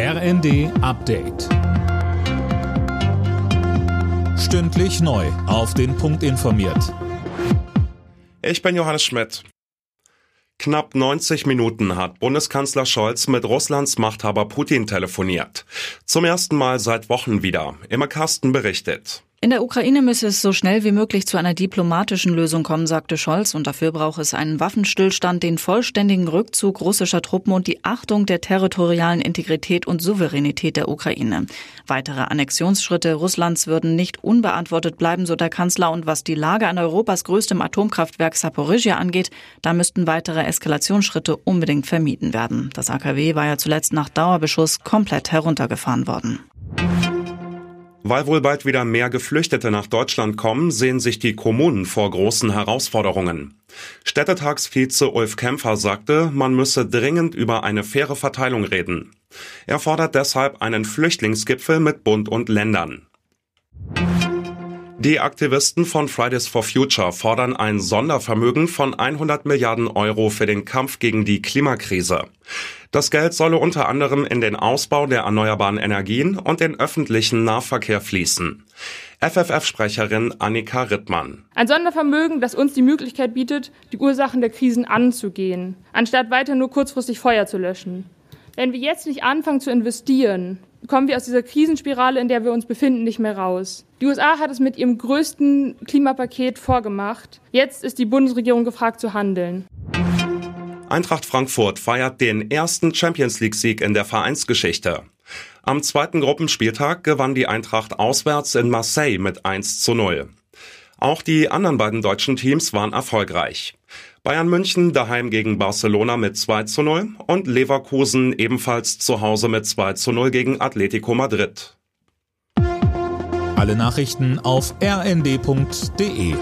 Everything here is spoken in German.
RND Update. Stündlich neu. Auf den Punkt informiert. Ich bin Johannes Schmidt. Knapp 90 Minuten hat Bundeskanzler Scholz mit Russlands Machthaber Putin telefoniert. Zum ersten Mal seit Wochen wieder. Immer Carsten berichtet. In der Ukraine müsse es so schnell wie möglich zu einer diplomatischen Lösung kommen, sagte Scholz, und dafür brauche es einen Waffenstillstand, den vollständigen Rückzug russischer Truppen und die Achtung der territorialen Integrität und Souveränität der Ukraine. Weitere Annexionsschritte Russlands würden nicht unbeantwortet bleiben, so der Kanzler, und was die Lage an Europas größtem Atomkraftwerk Saporizhia angeht, da müssten weitere Eskalationsschritte unbedingt vermieden werden. Das AKW war ja zuletzt nach Dauerbeschuss komplett heruntergefahren worden. Weil wohl bald wieder mehr Geflüchtete nach Deutschland kommen, sehen sich die Kommunen vor großen Herausforderungen. Städtetagsvize Ulf Kämpfer sagte, man müsse dringend über eine faire Verteilung reden. Er fordert deshalb einen Flüchtlingsgipfel mit Bund und Ländern. Die Aktivisten von Fridays for Future fordern ein Sondervermögen von 100 Milliarden Euro für den Kampf gegen die Klimakrise. Das Geld solle unter anderem in den Ausbau der erneuerbaren Energien und den öffentlichen Nahverkehr fließen. FFF-Sprecherin Annika Rittmann. Ein Sondervermögen, das uns die Möglichkeit bietet, die Ursachen der Krisen anzugehen, anstatt weiter nur kurzfristig Feuer zu löschen. Wenn wir jetzt nicht anfangen zu investieren, kommen wir aus dieser Krisenspirale, in der wir uns befinden, nicht mehr raus. Die USA hat es mit ihrem größten Klimapaket vorgemacht. Jetzt ist die Bundesregierung gefragt zu handeln. Eintracht Frankfurt feiert den ersten Champions League-Sieg in der Vereinsgeschichte. Am zweiten Gruppenspieltag gewann die Eintracht auswärts in Marseille mit 1 zu 0. Auch die anderen beiden deutschen Teams waren erfolgreich. Bayern München daheim gegen Barcelona mit 2 zu 0 und Leverkusen ebenfalls zu Hause mit 2 zu 0 gegen Atletico Madrid. Alle Nachrichten auf rnd.de